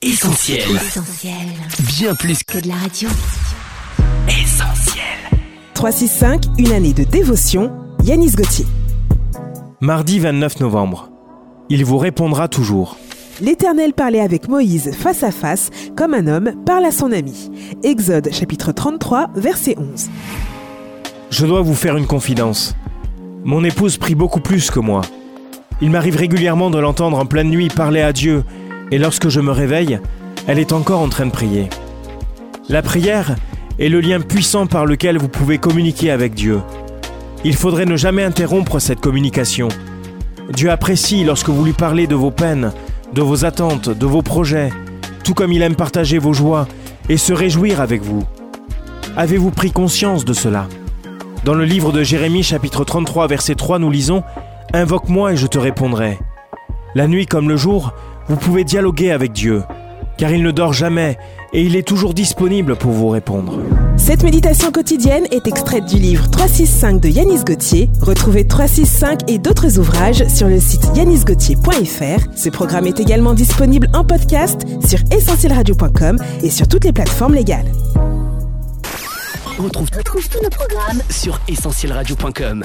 Essentiel. Essentiel. Bien plus Que de la radio. qu'essentiel. 365, une année de dévotion, Yanis Gauthier. Mardi 29 novembre. Il vous répondra toujours. L'Éternel parlait avec Moïse face à face, comme un homme parle à son ami. Exode chapitre 33, verset 11. Je dois vous faire une confidence. Mon épouse prie beaucoup plus que moi. Il m'arrive régulièrement de l'entendre en pleine nuit parler à Dieu, et lorsque je me réveille, elle est encore en train de prier. La prière est le lien puissant par lequel vous pouvez communiquer avec Dieu. Il faudrait ne jamais interrompre cette communication. Dieu apprécie lorsque vous lui parlez de vos peines, de vos attentes, de vos projets, tout comme il aime partager vos joies et se réjouir avec vous. Avez-vous pris conscience de cela? Dans le livre de Jérémie chapitre 33 verset 3 nous lisons ⁇ Invoque-moi et je te répondrai ⁇ La nuit comme le jour, vous pouvez dialoguer avec Dieu, car il ne dort jamais et il est toujours disponible pour vous répondre. Cette méditation quotidienne est extraite du livre 365 de Yanis Gauthier. Retrouvez 365 et d'autres ouvrages sur le site yanisgauthier.fr. Ce programme est également disponible en podcast sur essentielradio.com et sur toutes les plateformes légales. On retrouve, Retrouve tous nos programmes sur essentielradio.com.